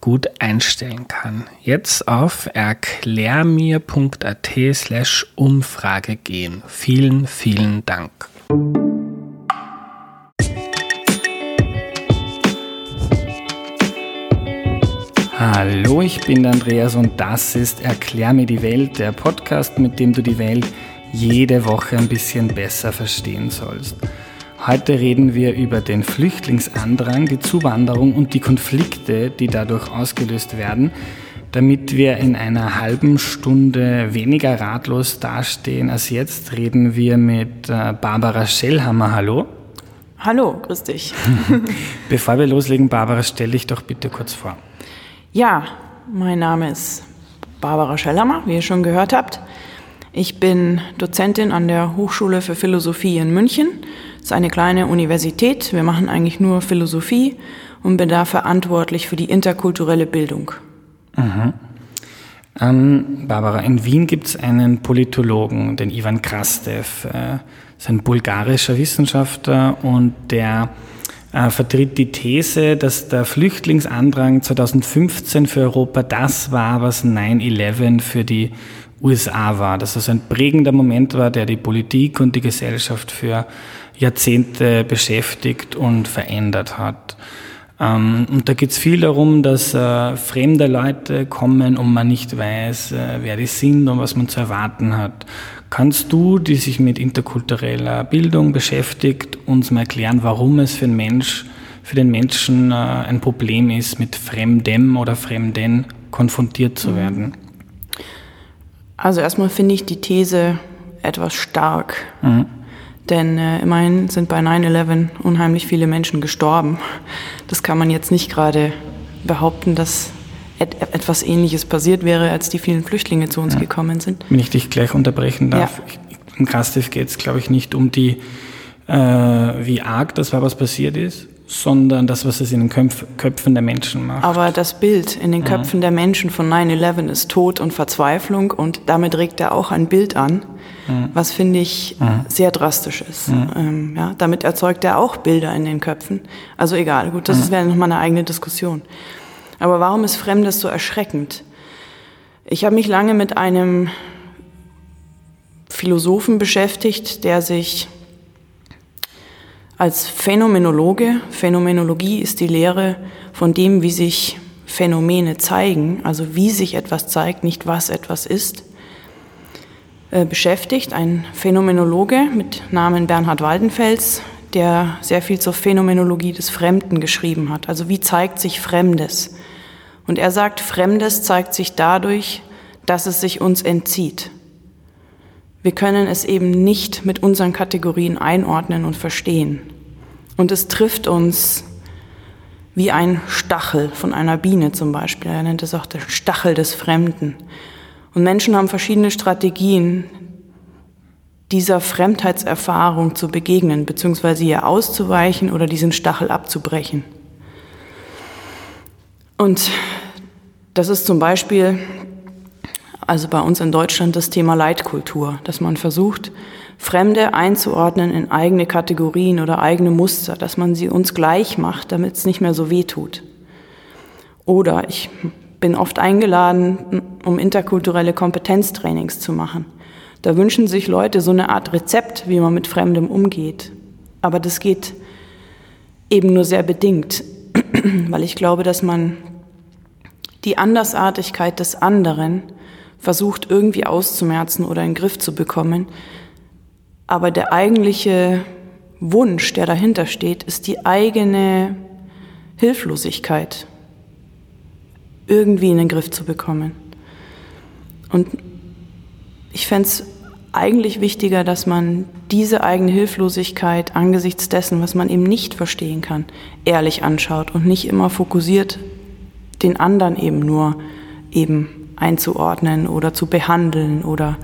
gut einstellen kann. Jetzt auf erklärmir.at slash Umfrage gehen. Vielen, vielen Dank. Hallo, ich bin der Andreas und das ist Erklär mir die Welt, der Podcast, mit dem du die Welt jede Woche ein bisschen besser verstehen sollst. Heute reden wir über den Flüchtlingsandrang, die Zuwanderung und die Konflikte, die dadurch ausgelöst werden, damit wir in einer halben Stunde weniger ratlos dastehen als jetzt, reden wir mit äh, Barbara Schellhammer. Hallo. Hallo, grüß dich. Bevor wir loslegen, Barbara, stell dich doch bitte kurz vor. Ja, mein Name ist Barbara Schellhammer, wie ihr schon gehört habt. Ich bin Dozentin an der Hochschule für Philosophie in München es ist eine kleine Universität. Wir machen eigentlich nur Philosophie und bin da verantwortlich für die interkulturelle Bildung. Mhm. Ähm, Barbara, in Wien gibt es einen Politologen, den Ivan Krastev. Äh, ist ein bulgarischer Wissenschaftler und der äh, vertritt die These, dass der Flüchtlingsandrang 2015 für Europa das war, was 9-11 für die USA war. Dass das ein prägender Moment war, der die Politik und die Gesellschaft für Jahrzehnte beschäftigt und verändert hat. Ähm, und da geht es viel darum, dass äh, fremde Leute kommen und man nicht weiß, äh, wer die sind und was man zu erwarten hat. Kannst du, die sich mit interkultureller Bildung beschäftigt, uns mal erklären, warum es für, Mensch, für den Menschen äh, ein Problem ist, mit Fremdem oder Fremden konfrontiert zu werden? Also erstmal finde ich die These etwas stark. Mhm. Denn äh, immerhin sind bei 9-11 unheimlich viele Menschen gestorben. Das kann man jetzt nicht gerade behaupten, dass et etwas Ähnliches passiert wäre, als die vielen Flüchtlinge zu uns ja. gekommen sind. Wenn ich dich gleich unterbrechen darf. Ja. Im Krastiv geht es, glaube ich, nicht um die, äh, wie arg das war, was passiert ist, sondern das, was es in den Köpf Köpfen der Menschen macht. Aber das Bild in den Köpfen ja. der Menschen von 9-11 ist Tod und Verzweiflung und damit regt er auch ein Bild an, mhm. was finde ich mhm. sehr drastisch ist. Mhm. Ähm, ja, damit erzeugt er auch Bilder in den Köpfen. Also egal, gut, das mhm. wäre nochmal eine eigene Diskussion. Aber warum ist Fremdes so erschreckend? Ich habe mich lange mit einem Philosophen beschäftigt, der sich als Phänomenologe, Phänomenologie ist die Lehre von dem, wie sich Phänomene zeigen, also wie sich etwas zeigt, nicht was etwas ist, äh, beschäftigt. Ein Phänomenologe mit Namen Bernhard Waldenfels, der sehr viel zur Phänomenologie des Fremden geschrieben hat. Also wie zeigt sich Fremdes? Und er sagt, Fremdes zeigt sich dadurch, dass es sich uns entzieht. Wir können es eben nicht mit unseren Kategorien einordnen und verstehen. Und es trifft uns wie ein Stachel von einer Biene zum Beispiel. Er nennt es auch der Stachel des Fremden. Und Menschen haben verschiedene Strategien, dieser Fremdheitserfahrung zu begegnen, beziehungsweise ihr auszuweichen oder diesen Stachel abzubrechen. Und das ist zum Beispiel also bei uns in Deutschland das Thema Leitkultur, dass man versucht, Fremde einzuordnen in eigene Kategorien oder eigene Muster, dass man sie uns gleich macht, damit es nicht mehr so weh tut. Oder ich bin oft eingeladen, um interkulturelle Kompetenztrainings zu machen. Da wünschen sich Leute so eine Art Rezept, wie man mit Fremdem umgeht. Aber das geht eben nur sehr bedingt, weil ich glaube, dass man die Andersartigkeit des anderen versucht irgendwie auszumerzen oder in den Griff zu bekommen, Aber der eigentliche Wunsch, der dahinter steht, ist die eigene Hilflosigkeit irgendwie in den Griff zu bekommen. Und ich fände es eigentlich wichtiger, dass man diese eigene Hilflosigkeit angesichts dessen, was man eben nicht verstehen kann, ehrlich anschaut und nicht immer fokussiert, den anderen eben nur eben einzuordnen oder zu behandeln oder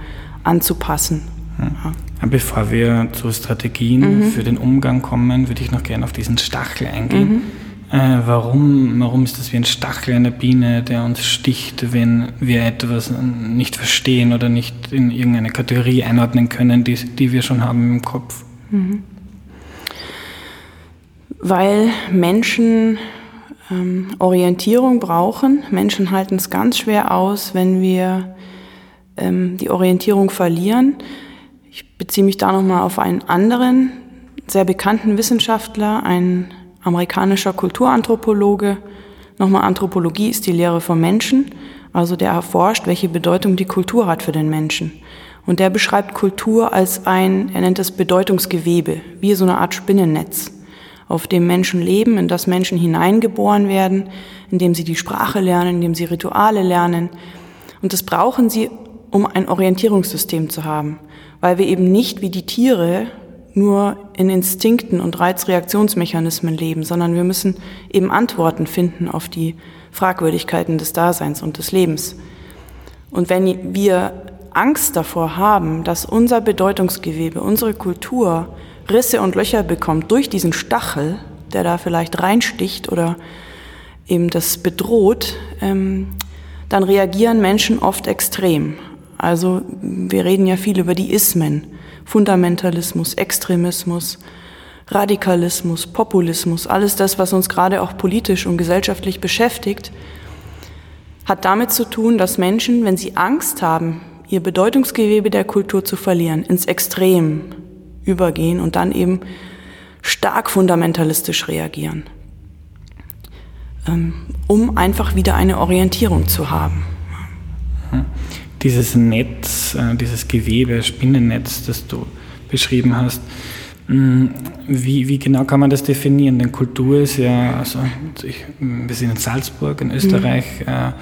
anzupassen. Ja. Bevor wir zu Strategien mhm. für den Umgang kommen, würde ich noch gerne auf diesen Stachel eingehen. Mhm. Äh, warum, warum ist das wie ein Stachel einer Biene, der uns sticht, wenn wir etwas nicht verstehen oder nicht in irgendeine Kategorie einordnen können, die, die wir schon haben im Kopf? Mhm. Weil Menschen ähm, Orientierung brauchen. Menschen halten es ganz schwer aus, wenn wir ähm, die Orientierung verlieren. Ich beziehe mich da nochmal auf einen anderen, sehr bekannten Wissenschaftler, einen amerikanischer Kulturanthropologe. Nochmal Anthropologie ist die Lehre vom Menschen, also der erforscht, welche Bedeutung die Kultur hat für den Menschen. Und der beschreibt Kultur als ein, er nennt es Bedeutungsgewebe, wie so eine Art Spinnennetz, auf dem Menschen leben, in das Menschen hineingeboren werden, in dem sie die Sprache lernen, in dem sie Rituale lernen. Und das brauchen sie, um ein Orientierungssystem zu haben, weil wir eben nicht wie die Tiere nur in Instinkten und Reizreaktionsmechanismen leben, sondern wir müssen eben Antworten finden auf die Fragwürdigkeiten des Daseins und des Lebens. Und wenn wir Angst davor haben, dass unser Bedeutungsgewebe, unsere Kultur Risse und Löcher bekommt durch diesen Stachel, der da vielleicht reinsticht oder eben das bedroht, ähm, dann reagieren Menschen oft extrem. Also wir reden ja viel über die Ismen. Fundamentalismus, Extremismus, Radikalismus, Populismus, alles das, was uns gerade auch politisch und gesellschaftlich beschäftigt, hat damit zu tun, dass Menschen, wenn sie Angst haben, ihr Bedeutungsgewebe der Kultur zu verlieren, ins Extrem übergehen und dann eben stark fundamentalistisch reagieren, ähm, um einfach wieder eine Orientierung zu haben. Hm dieses Netz, äh, dieses Gewebe, Spinnennetz, das du beschrieben hast, mm, wie, wie, genau kann man das definieren? Denn Kultur ist ja, also ich, wir sind in Salzburg, in Österreich. Mhm.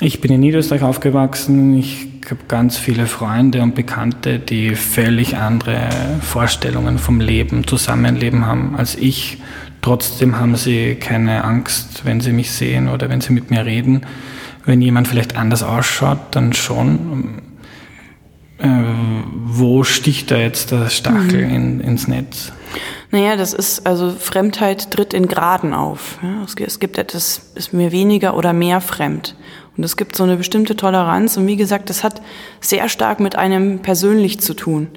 Ich bin in Niederösterreich aufgewachsen. Ich habe ganz viele Freunde und Bekannte, die völlig andere Vorstellungen vom Leben, Zusammenleben haben als ich. Trotzdem haben sie keine Angst, wenn sie mich sehen oder wenn sie mit mir reden wenn jemand vielleicht anders ausschaut, dann schon. Äh, wo sticht da jetzt der Stachel mhm. in, ins Netz? Naja, das ist, also Fremdheit tritt in Graden auf. Es gibt etwas, ist mir weniger oder mehr fremd. Und es gibt so eine bestimmte Toleranz. Und wie gesagt, das hat sehr stark mit einem persönlich zu tun.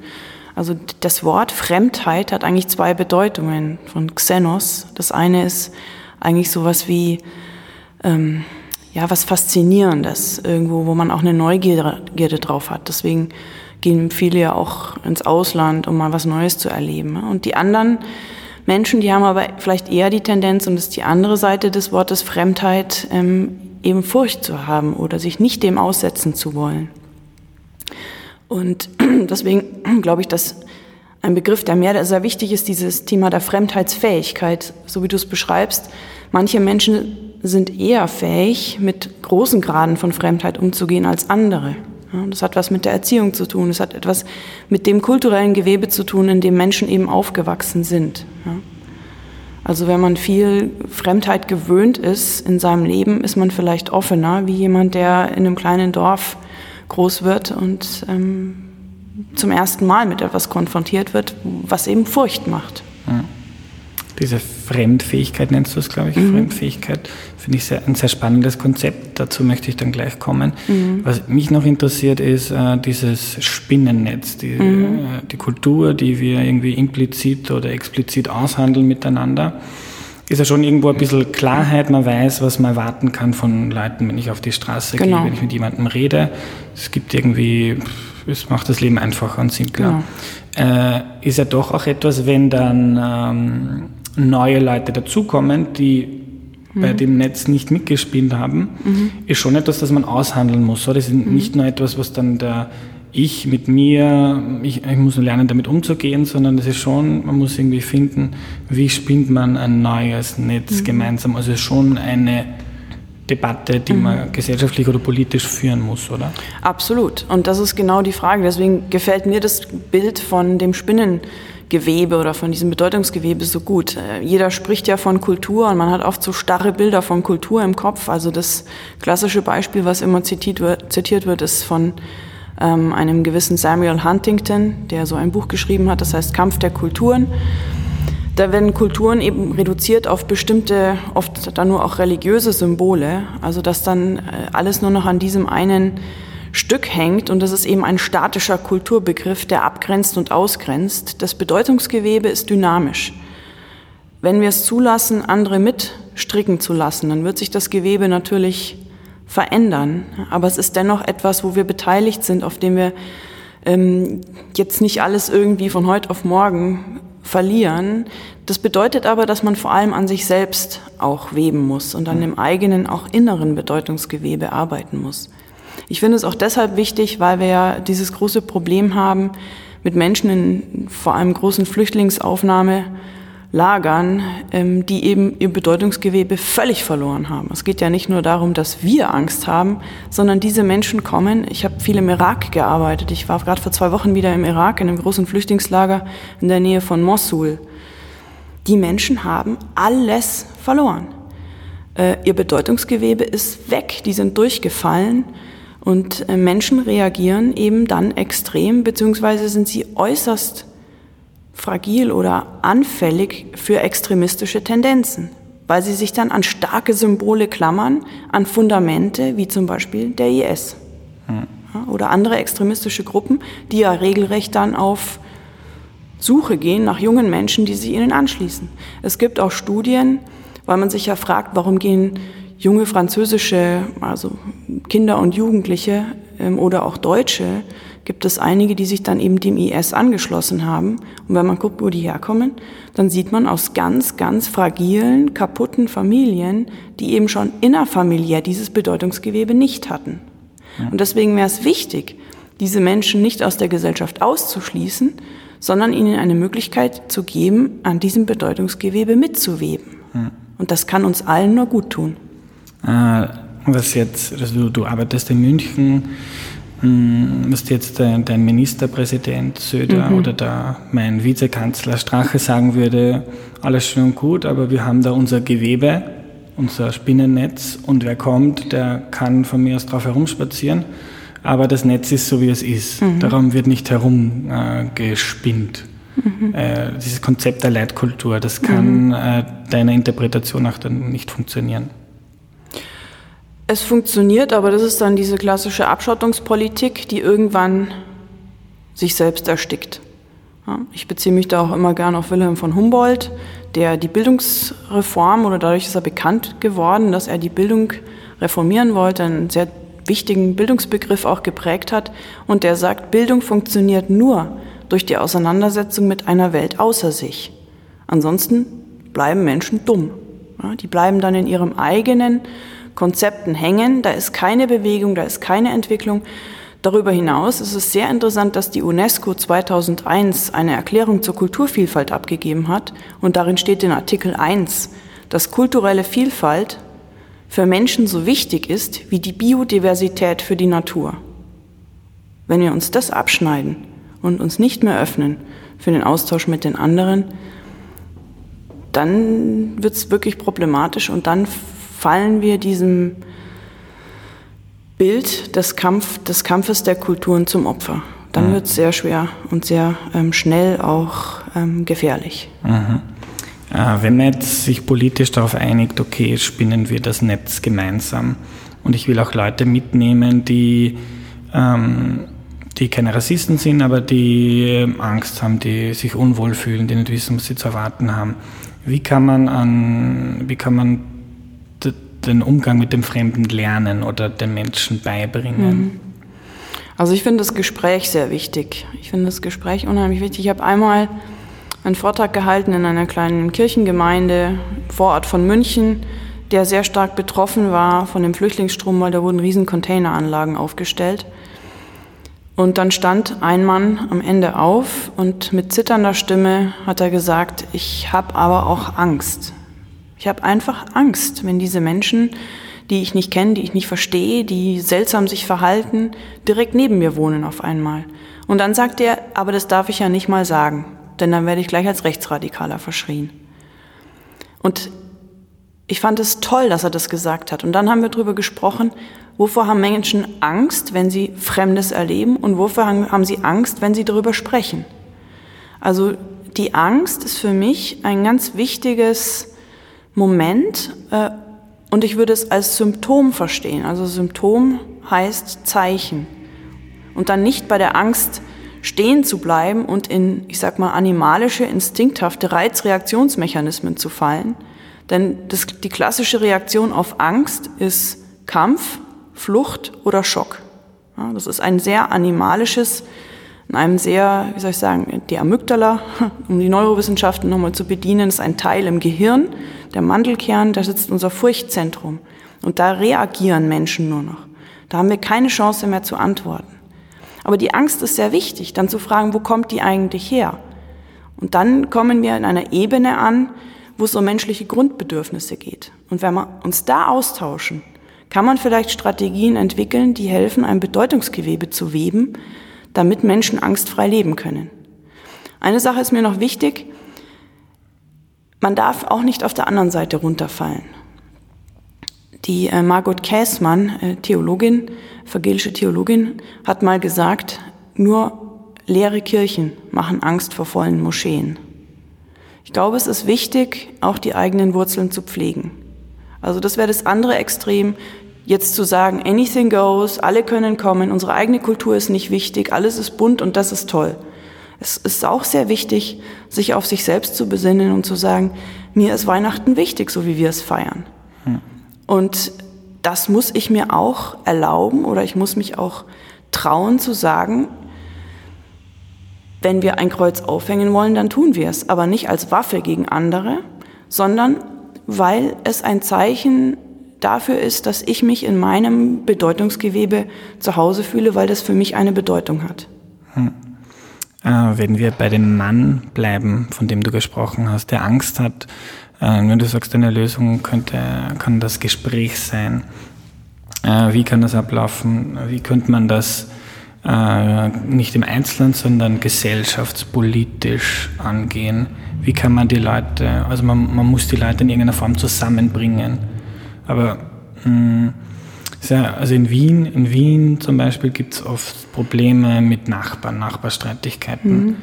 Also das Wort Fremdheit hat eigentlich zwei Bedeutungen von Xenos. Das eine ist eigentlich sowas wie, ähm, ja, was Faszinierendes, irgendwo, wo man auch eine Neugierde drauf hat. Deswegen gehen viele ja auch ins Ausland, um mal was Neues zu erleben. Und die anderen Menschen, die haben aber vielleicht eher die Tendenz, und das ist die andere Seite des Wortes Fremdheit, ähm, eben Furcht zu haben oder sich nicht dem aussetzen zu wollen. Und deswegen glaube ich, dass ein Begriff, der mir sehr wichtig ist, dieses Thema der Fremdheitsfähigkeit, so wie du es beschreibst. Manche Menschen sind eher fähig, mit großen Graden von Fremdheit umzugehen als andere. Das hat was mit der Erziehung zu tun. Das hat etwas mit dem kulturellen Gewebe zu tun, in dem Menschen eben aufgewachsen sind. Also wenn man viel Fremdheit gewöhnt ist in seinem Leben, ist man vielleicht offener wie jemand, der in einem kleinen Dorf groß wird und ähm, zum ersten Mal mit etwas konfrontiert wird, was eben Furcht macht. Ja. Diese Fremdfähigkeit nennst du es, glaube ich, mhm. Fremdfähigkeit, finde ich sehr, ein sehr spannendes Konzept. Dazu möchte ich dann gleich kommen. Mhm. Was mich noch interessiert, ist äh, dieses Spinnennetz, die, mhm. äh, die Kultur, die wir irgendwie implizit oder explizit aushandeln miteinander. Ist ja schon irgendwo ein bisschen Klarheit, man weiß, was man erwarten kann von Leuten, wenn ich auf die Straße genau. gehe, wenn ich mit jemandem rede. Es gibt irgendwie, es macht das Leben einfacher und simpler. Genau. Äh, ist ja doch auch etwas, wenn dann ähm, neue Leute dazukommen, die mhm. bei dem Netz nicht mitgespielt haben, mhm. ist schon etwas, das man aushandeln muss. Oder? Das ist mhm. nicht nur etwas, was dann der ich mit mir, ich, ich muss lernen, damit umzugehen, sondern es ist schon, man muss irgendwie finden, wie spinnt man ein neues Netz mhm. gemeinsam. Also schon eine Debatte, die mhm. man gesellschaftlich oder politisch führen muss, oder? Absolut. Und das ist genau die Frage. Deswegen gefällt mir das Bild von dem Spinnengewebe oder von diesem Bedeutungsgewebe so gut. Äh, jeder spricht ja von Kultur und man hat oft so starre Bilder von Kultur im Kopf. Also das klassische Beispiel, was immer zitiert wird, zitiert wird ist von ähm, einem gewissen Samuel Huntington, der so ein Buch geschrieben hat, das heißt Kampf der Kulturen. Da werden Kulturen eben reduziert auf bestimmte, oft dann nur auch religiöse Symbole, also dass dann äh, alles nur noch an diesem einen Stück hängt und das ist eben ein statischer Kulturbegriff, der abgrenzt und ausgrenzt. Das Bedeutungsgewebe ist dynamisch. Wenn wir es zulassen, andere mitstricken zu lassen, dann wird sich das Gewebe natürlich verändern. Aber es ist dennoch etwas, wo wir beteiligt sind, auf dem wir ähm, jetzt nicht alles irgendwie von heute auf morgen verlieren. Das bedeutet aber, dass man vor allem an sich selbst auch weben muss und an dem eigenen, auch inneren Bedeutungsgewebe arbeiten muss. Ich finde es auch deshalb wichtig, weil wir ja dieses große Problem haben mit Menschen in vor allem großen Flüchtlingsaufnahme Lagern, ähm, die eben ihr Bedeutungsgewebe völlig verloren haben. Es geht ja nicht nur darum, dass wir Angst haben, sondern diese Menschen kommen. Ich habe viel im Irak gearbeitet. Ich war gerade vor zwei Wochen wieder im Irak in einem großen Flüchtlingslager in der Nähe von Mosul. Die Menschen haben alles verloren. Äh, ihr Bedeutungsgewebe ist weg. Die sind durchgefallen. Und äh, Menschen reagieren eben dann extrem, beziehungsweise sind sie äußerst fragil oder anfällig für extremistische Tendenzen, weil sie sich dann an starke Symbole klammern, an Fundamente wie zum Beispiel der IS hm. oder andere extremistische Gruppen, die ja regelrecht dann auf Suche gehen nach jungen Menschen, die sich ihnen anschließen. Es gibt auch Studien, weil man sich ja fragt, warum gehen junge französische, also Kinder und Jugendliche ähm, oder auch Deutsche gibt es einige, die sich dann eben dem IS angeschlossen haben. Und wenn man guckt, wo die herkommen, dann sieht man aus ganz, ganz fragilen, kaputten Familien, die eben schon innerfamiliär dieses Bedeutungsgewebe nicht hatten. Und deswegen wäre es wichtig, diese Menschen nicht aus der Gesellschaft auszuschließen, sondern ihnen eine Möglichkeit zu geben, an diesem Bedeutungsgewebe mitzuweben. Und das kann uns allen nur gut tun. Äh, was jetzt, also du arbeitest in München, hm, was jetzt dein Ministerpräsident Söder mhm. oder da mein Vizekanzler Strache sagen würde, alles schön und gut, aber wir haben da unser Gewebe, unser Spinnennetz und wer kommt, der kann von mir aus drauf herumspazieren, aber das Netz ist so, wie es ist. Mhm. Darum wird nicht herumgespinnt. Äh, mhm. äh, dieses Konzept der Leitkultur, das kann mhm. äh, deiner Interpretation nach dann nicht funktionieren. Es funktioniert, aber das ist dann diese klassische Abschottungspolitik, die irgendwann sich selbst erstickt. Ich beziehe mich da auch immer gern auf Wilhelm von Humboldt, der die Bildungsreform oder dadurch ist er bekannt geworden, dass er die Bildung reformieren wollte, einen sehr wichtigen Bildungsbegriff auch geprägt hat und der sagt, Bildung funktioniert nur durch die Auseinandersetzung mit einer Welt außer sich. Ansonsten bleiben Menschen dumm. Die bleiben dann in ihrem eigenen Konzepten hängen. Da ist keine Bewegung, da ist keine Entwicklung. Darüber hinaus ist es sehr interessant, dass die UNESCO 2001 eine Erklärung zur Kulturvielfalt abgegeben hat und darin steht in Artikel 1, dass kulturelle Vielfalt für Menschen so wichtig ist wie die Biodiversität für die Natur. Wenn wir uns das abschneiden und uns nicht mehr öffnen für den Austausch mit den anderen, dann wird es wirklich problematisch und dann fallen wir diesem Bild des, Kampf, des Kampfes der Kulturen zum Opfer. Dann mhm. wird es sehr schwer und sehr ähm, schnell auch ähm, gefährlich. Mhm. Äh, wenn man jetzt sich politisch darauf einigt, okay, spinnen wir das Netz gemeinsam und ich will auch Leute mitnehmen, die, ähm, die keine Rassisten sind, aber die ähm, Angst haben, die sich unwohl fühlen, die nicht wissen, was sie zu erwarten haben. Wie kann man, an, wie kann man den Umgang mit dem Fremden lernen oder den Menschen beibringen? Mhm. Also ich finde das Gespräch sehr wichtig. Ich finde das Gespräch unheimlich wichtig. Ich habe einmal einen Vortrag gehalten in einer kleinen Kirchengemeinde vor Ort von München, der sehr stark betroffen war von dem Flüchtlingsstrom, weil da wurden riesen Containeranlagen aufgestellt. Und dann stand ein Mann am Ende auf und mit zitternder Stimme hat er gesagt, ich habe aber auch Angst. Ich habe einfach Angst, wenn diese Menschen, die ich nicht kenne, die ich nicht verstehe, die seltsam sich verhalten, direkt neben mir wohnen auf einmal. Und dann sagt er, aber das darf ich ja nicht mal sagen, denn dann werde ich gleich als Rechtsradikaler verschrien. Und ich fand es toll, dass er das gesagt hat. Und dann haben wir darüber gesprochen, wovor haben Menschen Angst, wenn sie Fremdes erleben und wovor haben sie Angst, wenn sie darüber sprechen. Also die Angst ist für mich ein ganz wichtiges Moment äh, und ich würde es als Symptom verstehen. Also Symptom heißt Zeichen. Und dann nicht bei der Angst stehen zu bleiben und in, ich sag mal, animalische, instinkthafte Reizreaktionsmechanismen zu fallen, denn das, die klassische Reaktion auf Angst ist Kampf, Flucht oder Schock. Ja, das ist ein sehr animalisches, in einem sehr, wie soll ich sagen, die Amygdala, um die Neurowissenschaften nochmal zu bedienen, ist ein Teil im Gehirn, der Mandelkern, da sitzt unser Furchtzentrum. Und da reagieren Menschen nur noch. Da haben wir keine Chance mehr zu antworten. Aber die Angst ist sehr wichtig, dann zu fragen, wo kommt die eigentlich her? Und dann kommen wir in einer Ebene an, wo es um menschliche Grundbedürfnisse geht. Und wenn wir uns da austauschen, kann man vielleicht Strategien entwickeln, die helfen, ein Bedeutungsgewebe zu weben, damit Menschen angstfrei leben können. Eine Sache ist mir noch wichtig. Man darf auch nicht auf der anderen Seite runterfallen. Die äh, Margot Käßmann, äh, Theologin, evangelische Theologin, hat mal gesagt, nur leere Kirchen machen Angst vor vollen Moscheen. Ich glaube, es ist wichtig, auch die eigenen Wurzeln zu pflegen. Also das wäre das andere Extrem, jetzt zu sagen, anything goes, alle können kommen, unsere eigene Kultur ist nicht wichtig, alles ist bunt und das ist toll. Es ist auch sehr wichtig, sich auf sich selbst zu besinnen und zu sagen, mir ist Weihnachten wichtig, so wie wir es feiern. Hm. Und das muss ich mir auch erlauben oder ich muss mich auch trauen zu sagen, wenn wir ein Kreuz aufhängen wollen, dann tun wir es, aber nicht als Waffe gegen andere, sondern weil es ein Zeichen dafür ist, dass ich mich in meinem Bedeutungsgewebe zu Hause fühle, weil das für mich eine Bedeutung hat. Hm. Äh, wenn wir bei dem Mann bleiben, von dem du gesprochen hast, der Angst hat, äh, wenn du sagst, eine Lösung könnte, kann das Gespräch sein. Äh, wie kann das ablaufen? Wie könnte man das äh, nicht im Einzelnen, sondern gesellschaftspolitisch angehen. Wie kann man die Leute, also man, man muss die Leute in irgendeiner Form zusammenbringen. Aber mh, hm, ja, also in Wien, in Wien zum Beispiel gibt es oft Probleme mit Nachbarn, Nachbarstreitigkeiten. Mhm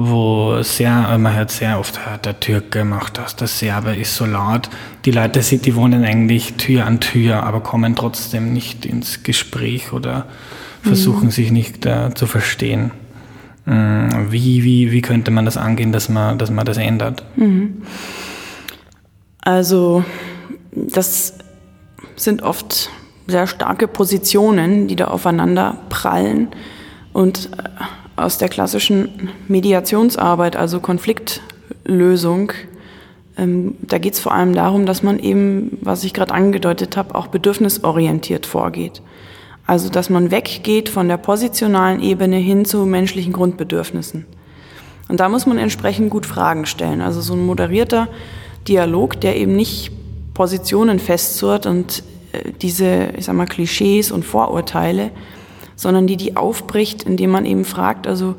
wo sehr, man hört sehr oft, der Türke macht das, der Serbe ist so laut. Die Leute, die wohnen eigentlich Tür an Tür, aber kommen trotzdem nicht ins Gespräch oder versuchen mhm. sich nicht äh, zu verstehen. Mhm. Wie, wie, wie könnte man das angehen, dass man, dass man das ändert? Mhm. Also das sind oft sehr starke Positionen, die da aufeinander prallen. Und äh, aus der klassischen Mediationsarbeit, also Konfliktlösung, ähm, da geht es vor allem darum, dass man eben, was ich gerade angedeutet habe, auch bedürfnisorientiert vorgeht. Also dass man weggeht von der positionalen Ebene hin zu menschlichen Grundbedürfnissen. Und da muss man entsprechend gut Fragen stellen. Also so ein moderierter Dialog, der eben nicht Positionen festzurrt und äh, diese, ich sag mal, Klischees und Vorurteile, sondern die die aufbricht, indem man eben fragt, also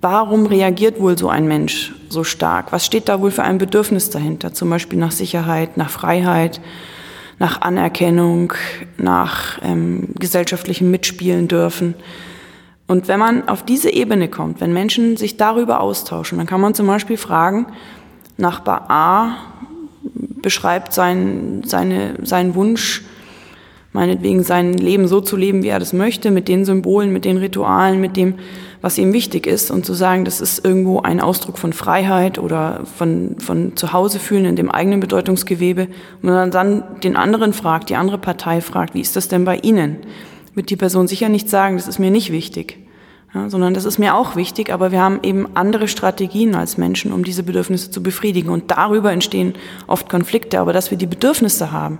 warum reagiert wohl so ein Mensch so stark? Was steht da wohl für ein Bedürfnis dahinter? Zum Beispiel nach Sicherheit, nach Freiheit, nach Anerkennung, nach ähm, gesellschaftlichem Mitspielen dürfen. Und wenn man auf diese Ebene kommt, wenn Menschen sich darüber austauschen, dann kann man zum Beispiel fragen, Nachbar A beschreibt sein, seine, seinen Wunsch, meinetwegen sein Leben so zu leben, wie er das möchte, mit den Symbolen, mit den Ritualen, mit dem, was ihm wichtig ist und zu sagen, das ist irgendwo ein Ausdruck von Freiheit oder von, von Zuhause fühlen in dem eigenen Bedeutungsgewebe. Und man dann den anderen fragt, die andere Partei fragt, wie ist das denn bei Ihnen? Wird die Person sicher nicht sagen, das ist mir nicht wichtig. Ja, sondern das ist mir auch wichtig, aber wir haben eben andere Strategien als Menschen, um diese Bedürfnisse zu befriedigen. Und darüber entstehen oft Konflikte, aber dass wir die Bedürfnisse haben,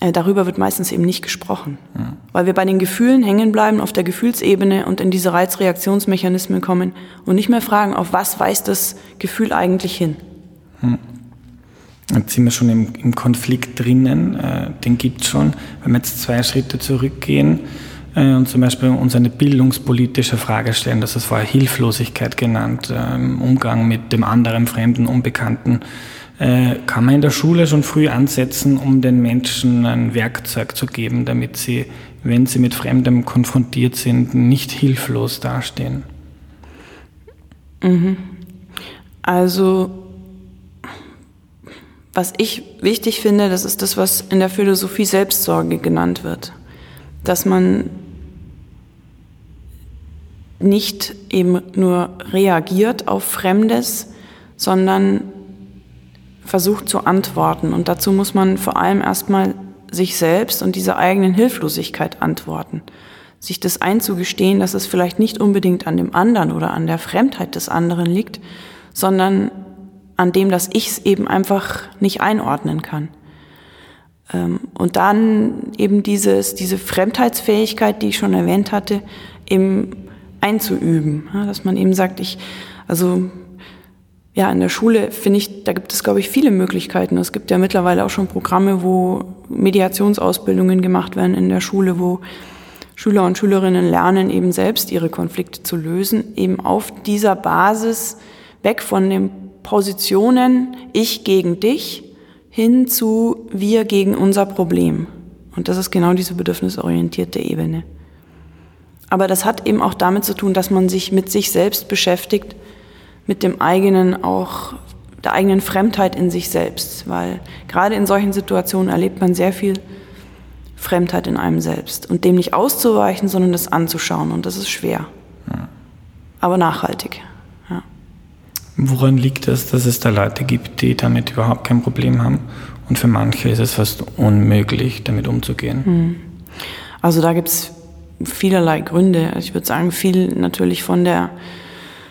äh, darüber wird meistens eben nicht gesprochen. Ja. Weil wir bei den Gefühlen hängen bleiben, auf der Gefühlsebene und in diese Reizreaktionsmechanismen kommen und nicht mehr fragen, auf was weist das Gefühl eigentlich hin. Hm. Jetzt sind wir schon im, im Konflikt drinnen, äh, den gibt es schon. Wenn wir jetzt zwei Schritte zurückgehen und zum Beispiel uns eine bildungspolitische Frage stellen, das ist vorher Hilflosigkeit genannt, äh, im Umgang mit dem anderen, Fremden, Unbekannten, äh, kann man in der Schule schon früh ansetzen, um den Menschen ein Werkzeug zu geben, damit sie, wenn sie mit Fremdem konfrontiert sind, nicht hilflos dastehen. Mhm. Also was ich wichtig finde, das ist das, was in der Philosophie Selbstsorge genannt wird. Dass man nicht eben nur reagiert auf Fremdes, sondern versucht zu antworten. Und dazu muss man vor allem erstmal sich selbst und dieser eigenen Hilflosigkeit antworten. Sich das einzugestehen, dass es vielleicht nicht unbedingt an dem anderen oder an der Fremdheit des anderen liegt, sondern an dem, dass ich es eben einfach nicht einordnen kann. Ähm, und dann eben dieses, diese Fremdheitsfähigkeit, die ich schon erwähnt hatte, eben einzuüben. Dass man eben sagt, ich, also ja, in der Schule finde ich, da gibt es, glaube ich, viele Möglichkeiten. Es gibt ja mittlerweile auch schon Programme, wo Mediationsausbildungen gemacht werden in der Schule, wo Schüler und Schülerinnen lernen, eben selbst ihre Konflikte zu lösen, eben auf dieser Basis weg von dem Positionen ich gegen dich hin zu wir gegen unser Problem. Und das ist genau diese bedürfnisorientierte Ebene. Aber das hat eben auch damit zu tun, dass man sich mit sich selbst beschäftigt, mit dem eigenen auch der eigenen Fremdheit in sich selbst, weil gerade in solchen Situationen erlebt man sehr viel Fremdheit in einem selbst und dem nicht auszuweichen, sondern das anzuschauen und das ist schwer, aber nachhaltig. Woran liegt es, dass es da Leute gibt, die damit überhaupt kein Problem haben? Und für manche ist es fast unmöglich, damit umzugehen. Hm. Also da gibt es vielerlei Gründe. Ich würde sagen, viel natürlich von der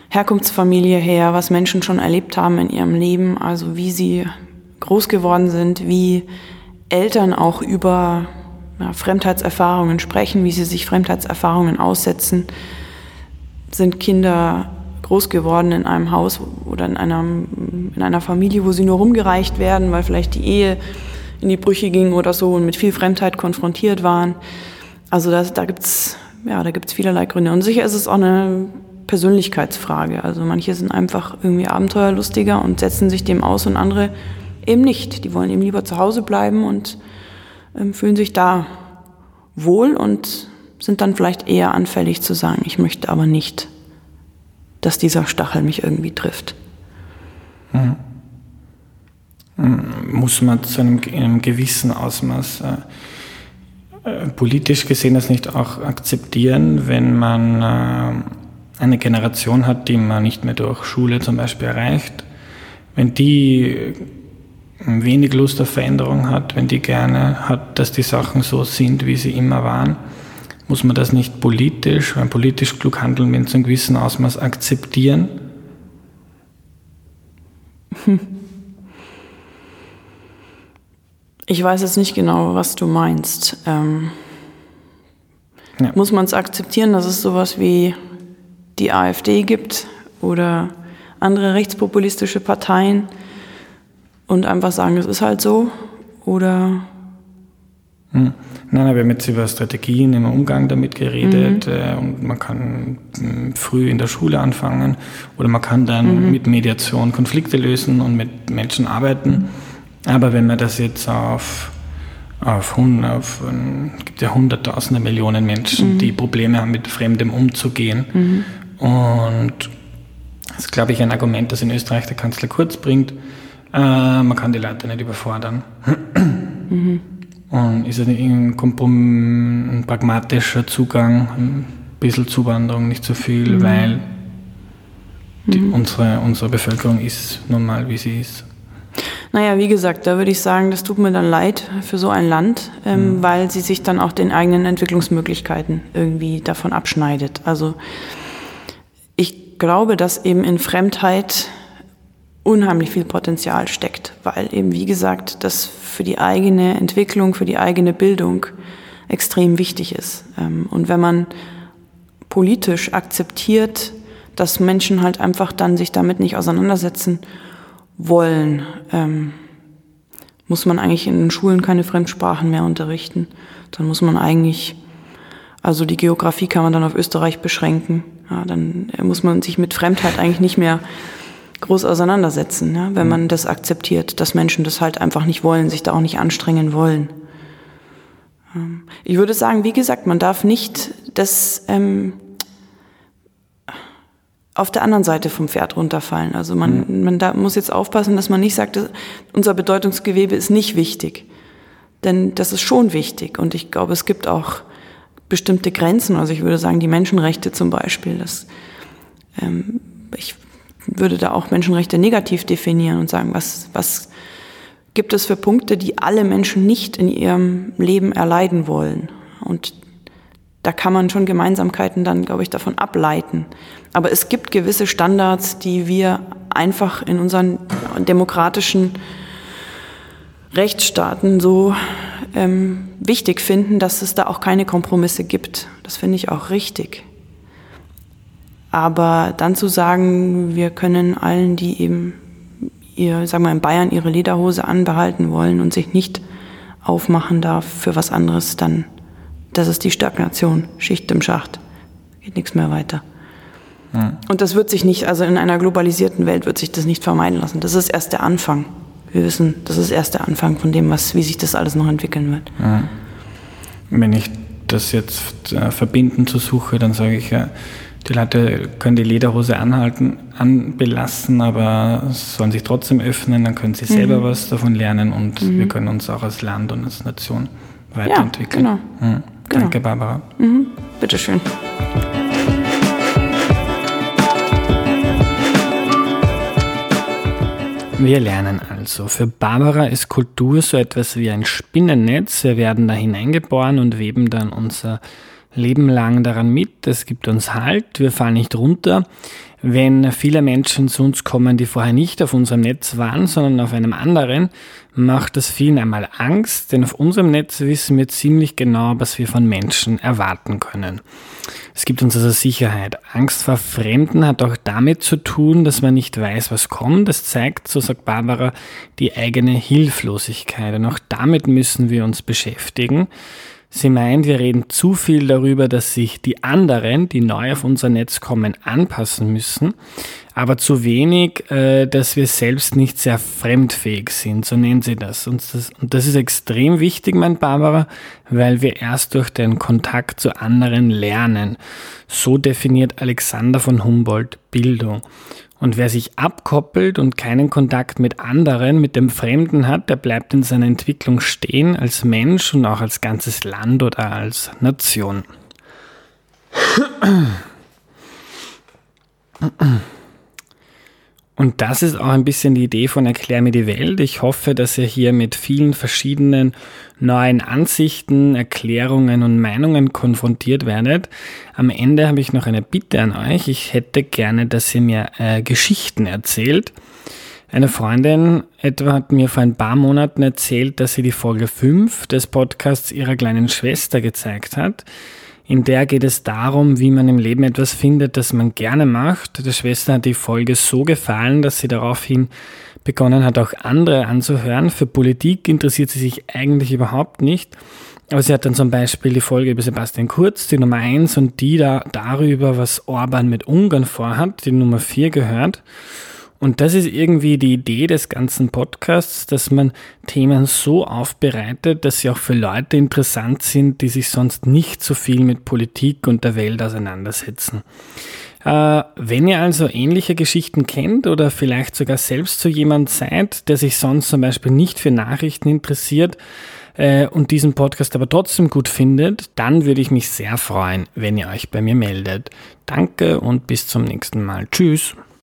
Herkunftsfamilie her, was Menschen schon erlebt haben in ihrem Leben, also wie sie groß geworden sind, wie Eltern auch über ja, Fremdheitserfahrungen sprechen, wie sie sich Fremdheitserfahrungen aussetzen. Sind Kinder groß geworden in einem Haus oder in einer, in einer Familie, wo sie nur rumgereicht werden, weil vielleicht die Ehe in die Brüche ging oder so und mit viel Fremdheit konfrontiert waren. Also das, da gibt's ja, da gibt's vielerlei Gründe. Und sicher ist es auch eine Persönlichkeitsfrage. Also manche sind einfach irgendwie abenteuerlustiger und setzen sich dem aus und andere eben nicht. Die wollen eben lieber zu Hause bleiben und ähm, fühlen sich da wohl und sind dann vielleicht eher anfällig zu sagen, ich möchte aber nicht dass dieser Stachel mich irgendwie trifft. Mhm. Muss man zu einem, einem gewissen Ausmaß äh, politisch gesehen das nicht auch akzeptieren, wenn man äh, eine Generation hat, die man nicht mehr durch Schule zum Beispiel erreicht, wenn die äh, wenig Lust auf Veränderung hat, wenn die gerne hat, dass die Sachen so sind, wie sie immer waren, muss man das nicht politisch, wenn politisch klug handeln, wenn zu einem gewissen Ausmaß akzeptieren? Ich weiß jetzt nicht genau, was du meinst. Ähm, ja. Muss man es akzeptieren, dass es sowas wie die AfD gibt oder andere rechtspopulistische Parteien und einfach sagen, es ist halt so? Oder hm. Nein, wir haben jetzt über Strategien im Umgang damit geredet mhm. äh, und man kann hm, früh in der Schule anfangen oder man kann dann mhm. mit Mediation Konflikte lösen und mit Menschen arbeiten. Aber wenn man das jetzt auf, auf, auf es gibt ja hunderttausende Millionen Menschen, mhm. die Probleme haben, mit Fremdem umzugehen. Mhm. Und das ist, glaube ich, ein Argument, das in Österreich der Kanzler Kurz bringt. Äh, man kann die Leute nicht überfordern. Mhm. Und ist ein, Komprom ein pragmatischer Zugang, ein bisschen Zuwanderung, nicht so viel, mhm. weil die, mhm. unsere, unsere Bevölkerung ist nun mal, wie sie ist. Naja, wie gesagt, da würde ich sagen, das tut mir dann leid für so ein Land, ähm, mhm. weil sie sich dann auch den eigenen Entwicklungsmöglichkeiten irgendwie davon abschneidet. Also ich glaube, dass eben in Fremdheit unheimlich viel Potenzial steckt, weil eben, wie gesagt, das für die eigene Entwicklung, für die eigene Bildung extrem wichtig ist. Ähm, und wenn man politisch akzeptiert, dass Menschen halt einfach dann sich damit nicht auseinandersetzen wollen, ähm, muss man eigentlich in den Schulen keine Fremdsprachen mehr unterrichten. Dann muss man eigentlich, also die Geografie kann man dann auf Österreich beschränken. Ja, dann muss man sich mit Fremdheit eigentlich nicht mehr groß auseinandersetzen, ja, wenn man das akzeptiert, dass Menschen das halt einfach nicht wollen, sich da auch nicht anstrengen wollen. Ähm, ich würde sagen, wie gesagt, man darf nicht das ähm, auf der anderen Seite vom Pferd runterfallen. Also man, mhm. man da muss jetzt aufpassen, dass man nicht sagt, unser Bedeutungsgewebe ist nicht wichtig. Denn das ist schon wichtig. Und ich glaube, es gibt auch bestimmte Grenzen. Also ich würde sagen, die Menschenrechte zum Beispiel. Das, ähm, ich würde da auch Menschenrechte negativ definieren und sagen, was, was gibt es für Punkte, die alle Menschen nicht in ihrem Leben erleiden wollen. Und da kann man schon Gemeinsamkeiten dann, glaube ich, davon ableiten. Aber es gibt gewisse Standards, die wir einfach in unseren demokratischen Rechtsstaaten so ähm, wichtig finden, dass es da auch keine Kompromisse gibt. Das finde ich auch richtig. Aber dann zu sagen, wir können allen, die eben ihr, sagen wir in Bayern, ihre Lederhose anbehalten wollen und sich nicht aufmachen darf für was anderes, dann, das ist die Stagnation, Schicht im Schacht. Geht nichts mehr weiter. Ja. Und das wird sich nicht, also in einer globalisierten Welt wird sich das nicht vermeiden lassen. Das ist erst der Anfang. Wir wissen, das ist erst der Anfang von dem, was, wie sich das alles noch entwickeln wird. Ja. Wenn ich das jetzt äh, verbinden zu suche, dann sage ich ja, die Leute können die Lederhose anhalten, anbelassen, aber sollen sich trotzdem öffnen, dann können sie selber mhm. was davon lernen und mhm. wir können uns auch als Land und als Nation weiterentwickeln. Ja, genau. Mhm. Danke, genau. Barbara. Mhm. Bitteschön. Wir lernen also. Für Barbara ist Kultur so etwas wie ein Spinnennetz. Wir werden da hineingeboren und weben dann unser Leben lang daran mit. Es gibt uns Halt. Wir fallen nicht runter. Wenn viele Menschen zu uns kommen, die vorher nicht auf unserem Netz waren, sondern auf einem anderen, macht das vielen einmal Angst, denn auf unserem Netz wissen wir ziemlich genau, was wir von Menschen erwarten können. Es gibt uns also Sicherheit. Angst vor Fremden hat auch damit zu tun, dass man nicht weiß, was kommt. Das zeigt, so sagt Barbara, die eigene Hilflosigkeit. Und auch damit müssen wir uns beschäftigen. Sie meint, wir reden zu viel darüber, dass sich die anderen, die neu auf unser Netz kommen, anpassen müssen, aber zu wenig, äh, dass wir selbst nicht sehr fremdfähig sind, so nennen sie das. und das ist extrem wichtig, meint Barbara, weil wir erst durch den Kontakt zu anderen lernen. So definiert Alexander von Humboldt Bildung. Und wer sich abkoppelt und keinen Kontakt mit anderen, mit dem Fremden hat, der bleibt in seiner Entwicklung stehen als Mensch und auch als ganzes Land oder als Nation. Und das ist auch ein bisschen die Idee von Erklär mir die Welt. Ich hoffe, dass ihr hier mit vielen verschiedenen neuen Ansichten, Erklärungen und Meinungen konfrontiert werdet. Am Ende habe ich noch eine Bitte an euch. Ich hätte gerne, dass ihr mir äh, Geschichten erzählt. Eine Freundin etwa hat mir vor ein paar Monaten erzählt, dass sie die Folge 5 des Podcasts ihrer kleinen Schwester gezeigt hat. In der geht es darum, wie man im Leben etwas findet, das man gerne macht. Der Schwester hat die Folge so gefallen, dass sie daraufhin begonnen hat, auch andere anzuhören. Für Politik interessiert sie sich eigentlich überhaupt nicht. Aber sie hat dann zum Beispiel die Folge über Sebastian Kurz, die Nummer 1, und die da darüber, was Orban mit Ungarn vorhat, die Nummer 4 gehört. Und das ist irgendwie die Idee des ganzen Podcasts, dass man Themen so aufbereitet, dass sie auch für Leute interessant sind, die sich sonst nicht so viel mit Politik und der Welt auseinandersetzen. Äh, wenn ihr also ähnliche Geschichten kennt oder vielleicht sogar selbst so jemand seid, der sich sonst zum Beispiel nicht für Nachrichten interessiert, äh, und diesen Podcast aber trotzdem gut findet, dann würde ich mich sehr freuen, wenn ihr euch bei mir meldet. Danke und bis zum nächsten Mal. Tschüss.